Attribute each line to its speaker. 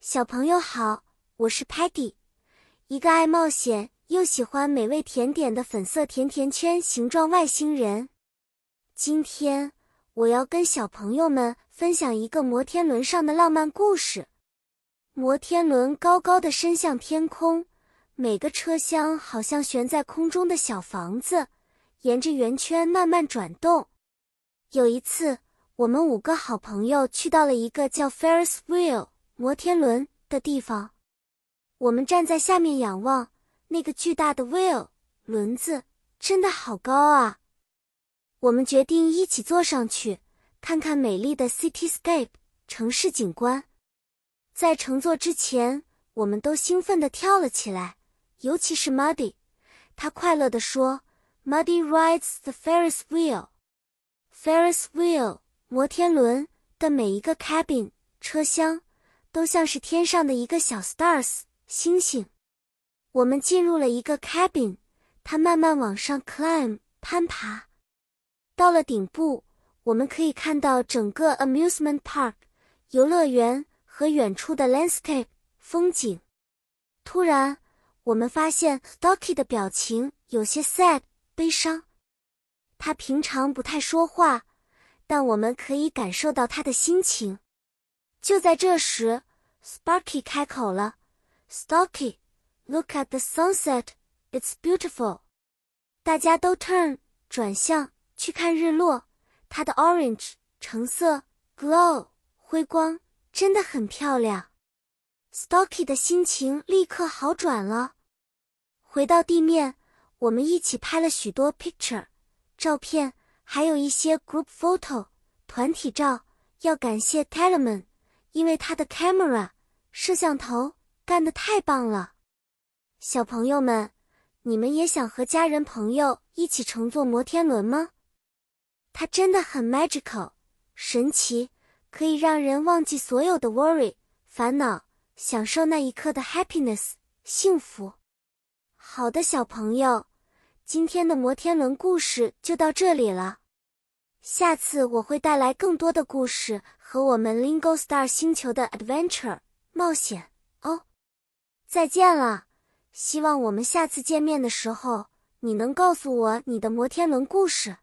Speaker 1: 小朋友好，我是 Patty，一个爱冒险又喜欢美味甜点的粉色甜甜圈形状外星人。今天我要跟小朋友们分享一个摩天轮上的浪漫故事。摩天轮高高的伸向天空，每个车厢好像悬在空中的小房子，沿着圆圈慢慢转动。有一次，我们五个好朋友去到了一个叫 Ferris Wheel。摩天轮的地方，我们站在下面仰望那个巨大的 wheel 轮子，真的好高啊！我们决定一起坐上去，看看美丽的 cityscape 城市景观。在乘坐之前，我们都兴奋地跳了起来，尤其是 Muddy，他快乐地说：“Muddy rides the Ferris wheel，Ferris wheel 摩天轮的每一个 cabin 车厢。”都像是天上的一个小 stars 星星。我们进入了一个 cabin，它慢慢往上 climb 攀爬。到了顶部，我们可以看到整个 amusement park 游乐园和远处的 landscape 风景。突然，我们发现 Stocky 的表情有些 sad 悲伤。他平常不太说话，但我们可以感受到他的心情。就在这时，Sparky 开口了：“Stocky，look at the sunset，it's beautiful。”大家都 turn 转向去看日落，它的 orange 橙色 glow 辉光真的很漂亮。Stocky 的心情立刻好转了。回到地面，我们一起拍了许多 picture 照片，还有一些 group photo 团体照。要感谢 Telemann。因为他的 camera 摄像头干得太棒了，小朋友们，你们也想和家人朋友一起乘坐摩天轮吗？它真的很 magical，神奇，可以让人忘记所有的 worry 烦恼，享受那一刻的 happiness 幸福。好的，小朋友，今天的摩天轮故事就到这里了。下次我会带来更多的故事和我们 Lingo Star 星球的 adventure 冒险哦。再见了，希望我们下次见面的时候，你能告诉我你的摩天轮故事。